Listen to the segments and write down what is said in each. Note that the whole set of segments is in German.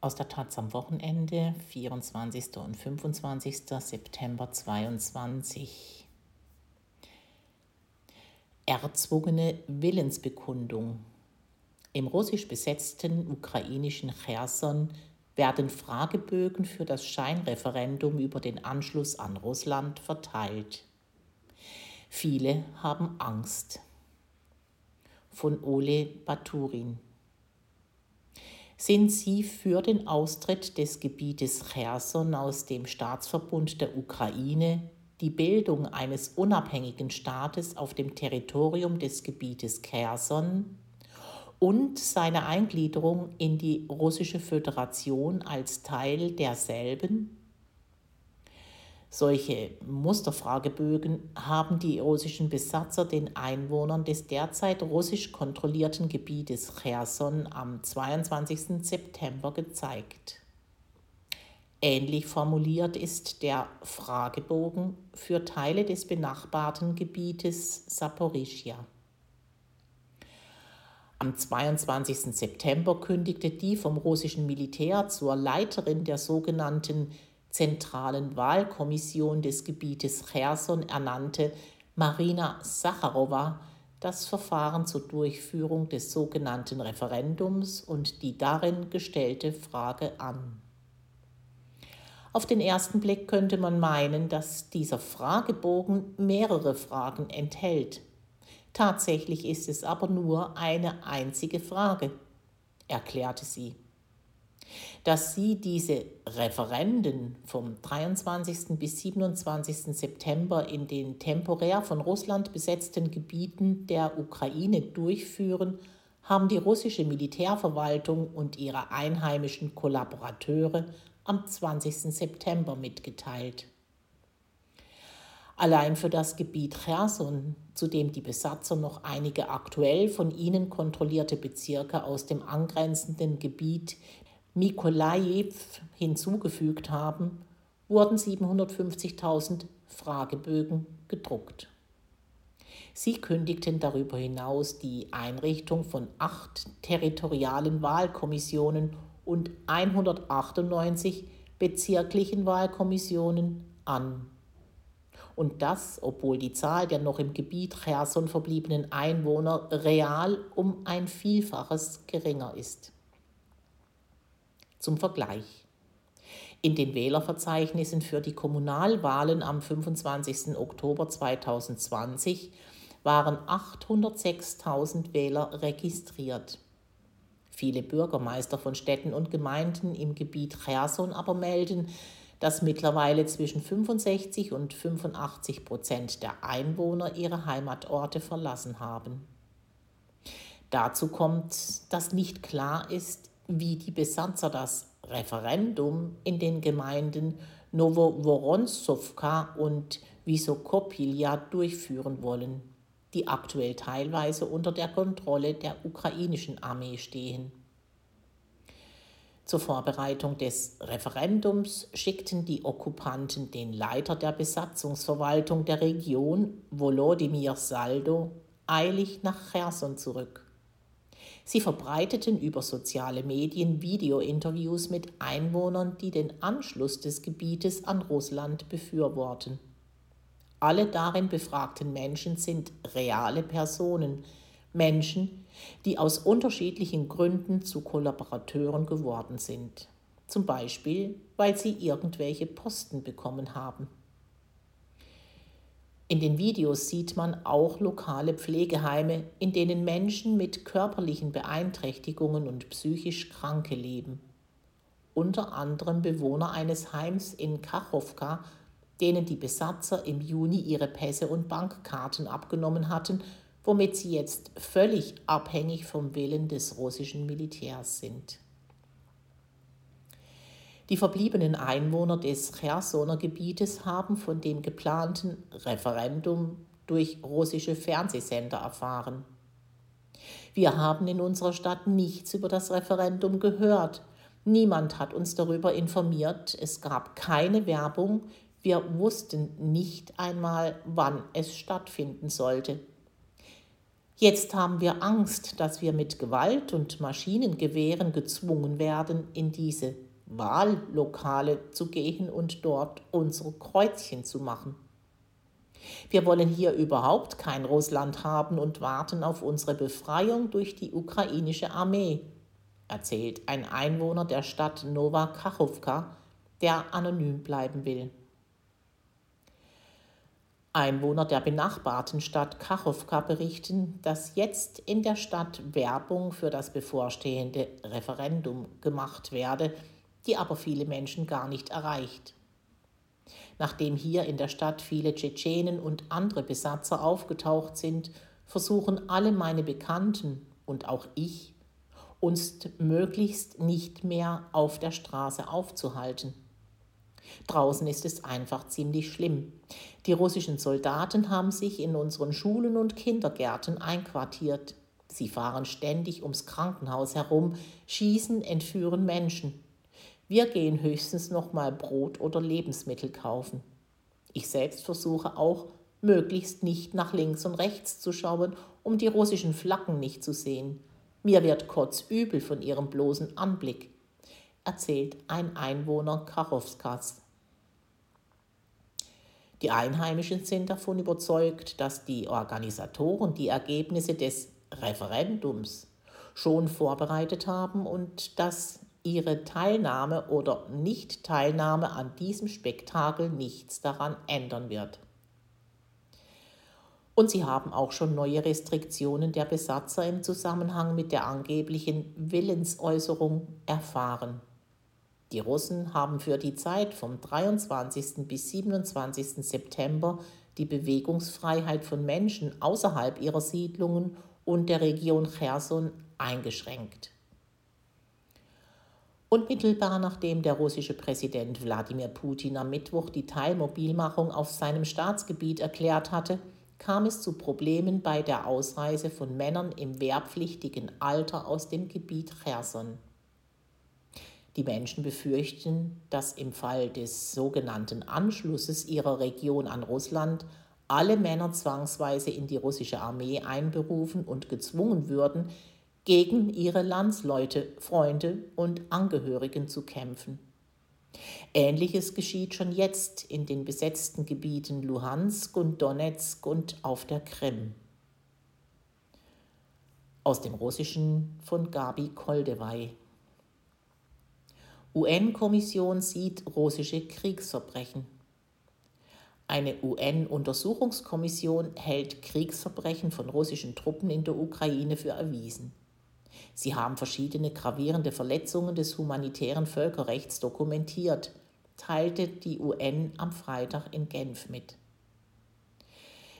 aus der Taz am Wochenende, 24. und 25. September 22. Erzwungene Willensbekundung. Im russisch besetzten ukrainischen Cherson werden Fragebögen für das Scheinreferendum über den Anschluss an Russland verteilt. Viele haben Angst. Von Ole Baturin sind sie für den Austritt des Gebietes Cherson aus dem Staatsverbund der Ukraine, die Bildung eines unabhängigen Staates auf dem Territorium des Gebietes Cherson und seine Eingliederung in die russische Föderation als Teil derselben solche Musterfragebögen haben die russischen Besatzer den Einwohnern des derzeit russisch kontrollierten Gebietes Cherson am 22. September gezeigt. Ähnlich formuliert ist der Fragebogen für Teile des benachbarten Gebietes Saporischia. Am 22. September kündigte die vom russischen Militär zur Leiterin der sogenannten zentralen Wahlkommission des Gebietes Cherson ernannte Marina Sacharowa das Verfahren zur Durchführung des sogenannten Referendums und die darin gestellte Frage an. Auf den ersten Blick könnte man meinen, dass dieser Fragebogen mehrere Fragen enthält. Tatsächlich ist es aber nur eine einzige Frage, erklärte sie dass sie diese Referenden vom 23. bis 27. September in den temporär von Russland besetzten Gebieten der Ukraine durchführen, haben die russische Militärverwaltung und ihre einheimischen Kollaborateure am 20. September mitgeteilt. Allein für das Gebiet Cherson, zu dem die Besatzer noch einige aktuell von ihnen kontrollierte Bezirke aus dem angrenzenden Gebiet Mikolajew hinzugefügt haben, wurden 750.000 Fragebögen gedruckt. Sie kündigten darüber hinaus die Einrichtung von acht territorialen Wahlkommissionen und 198 bezirklichen Wahlkommissionen an. Und das, obwohl die Zahl der noch im Gebiet Cherson verbliebenen Einwohner real um ein Vielfaches geringer ist. Zum Vergleich. In den Wählerverzeichnissen für die Kommunalwahlen am 25. Oktober 2020 waren 806.000 Wähler registriert. Viele Bürgermeister von Städten und Gemeinden im Gebiet Cherson aber melden, dass mittlerweile zwischen 65 und 85 Prozent der Einwohner ihre Heimatorte verlassen haben. Dazu kommt, dass nicht klar ist, wie die Besatzer das Referendum in den Gemeinden Novovoronsowka und Visokopilja durchführen wollen, die aktuell teilweise unter der Kontrolle der ukrainischen Armee stehen. Zur Vorbereitung des Referendums schickten die Okkupanten den Leiter der Besatzungsverwaltung der Region, Volodymyr Saldo, eilig nach Cherson zurück. Sie verbreiteten über soziale Medien Videointerviews mit Einwohnern, die den Anschluss des Gebietes an Russland befürworten. Alle darin befragten Menschen sind reale Personen, Menschen, die aus unterschiedlichen Gründen zu Kollaborateuren geworden sind, zum Beispiel weil sie irgendwelche Posten bekommen haben. In den Videos sieht man auch lokale Pflegeheime, in denen Menschen mit körperlichen Beeinträchtigungen und psychisch Kranke leben. Unter anderem Bewohner eines Heims in Kachowka, denen die Besatzer im Juni ihre Pässe und Bankkarten abgenommen hatten, womit sie jetzt völlig abhängig vom Willen des russischen Militärs sind. Die verbliebenen Einwohner des Chersoner Gebietes haben von dem geplanten Referendum durch russische Fernsehsender erfahren. Wir haben in unserer Stadt nichts über das Referendum gehört. Niemand hat uns darüber informiert. Es gab keine Werbung. Wir wussten nicht einmal, wann es stattfinden sollte. Jetzt haben wir Angst, dass wir mit Gewalt und Maschinengewehren gezwungen werden, in diese Wahllokale zu gehen und dort unsere Kreuzchen zu machen. Wir wollen hier überhaupt kein Russland haben und warten auf unsere Befreiung durch die ukrainische Armee, erzählt ein Einwohner der Stadt Nova Kachowka, der anonym bleiben will. Einwohner der benachbarten Stadt Kachowka berichten, dass jetzt in der Stadt Werbung für das bevorstehende Referendum gemacht werde, die aber viele Menschen gar nicht erreicht. Nachdem hier in der Stadt viele Tschetschenen und andere Besatzer aufgetaucht sind, versuchen alle meine Bekannten und auch ich, uns möglichst nicht mehr auf der Straße aufzuhalten. Draußen ist es einfach ziemlich schlimm. Die russischen Soldaten haben sich in unseren Schulen und Kindergärten einquartiert. Sie fahren ständig ums Krankenhaus herum, schießen, entführen Menschen. Wir gehen höchstens noch mal Brot oder Lebensmittel kaufen. Ich selbst versuche auch, möglichst nicht nach links und rechts zu schauen, um die russischen Flaggen nicht zu sehen. Mir wird kotzübel von ihrem bloßen Anblick, erzählt ein Einwohner Karowskas. Die Einheimischen sind davon überzeugt, dass die Organisatoren die Ergebnisse des Referendums schon vorbereitet haben und dass ihre Teilnahme oder Nichtteilnahme an diesem Spektakel nichts daran ändern wird. Und sie haben auch schon neue Restriktionen der Besatzer im Zusammenhang mit der angeblichen Willensäußerung erfahren. Die Russen haben für die Zeit vom 23. bis 27. September die Bewegungsfreiheit von Menschen außerhalb ihrer Siedlungen und der Region Cherson eingeschränkt. Unmittelbar nachdem der russische Präsident Wladimir Putin am Mittwoch die Teilmobilmachung auf seinem Staatsgebiet erklärt hatte, kam es zu Problemen bei der Ausreise von Männern im wehrpflichtigen Alter aus dem Gebiet Cherson. Die Menschen befürchten, dass im Fall des sogenannten Anschlusses ihrer Region an Russland alle Männer zwangsweise in die russische Armee einberufen und gezwungen würden, gegen ihre Landsleute, Freunde und Angehörigen zu kämpfen. Ähnliches geschieht schon jetzt in den besetzten Gebieten Luhansk und Donetsk und auf der Krim. Aus dem Russischen von Gabi Koldewey. UN-Kommission sieht russische Kriegsverbrechen. Eine UN-Untersuchungskommission hält Kriegsverbrechen von russischen Truppen in der Ukraine für erwiesen. Sie haben verschiedene gravierende Verletzungen des humanitären Völkerrechts dokumentiert, teilte die UN am Freitag in Genf mit.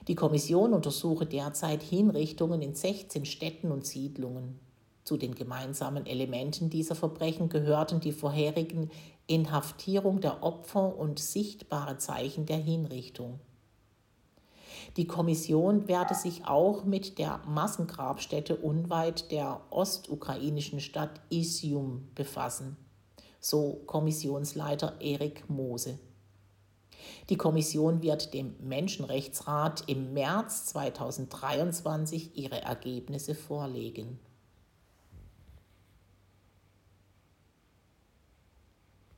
Die Kommission untersuche derzeit Hinrichtungen in 16 Städten und Siedlungen. Zu den gemeinsamen Elementen dieser Verbrechen gehörten die vorherigen Inhaftierung der Opfer und sichtbare Zeichen der Hinrichtung. Die Kommission werde sich auch mit der Massengrabstätte unweit der ostukrainischen Stadt Isium befassen, so Kommissionsleiter Erik Mose. Die Kommission wird dem Menschenrechtsrat im März 2023 ihre Ergebnisse vorlegen.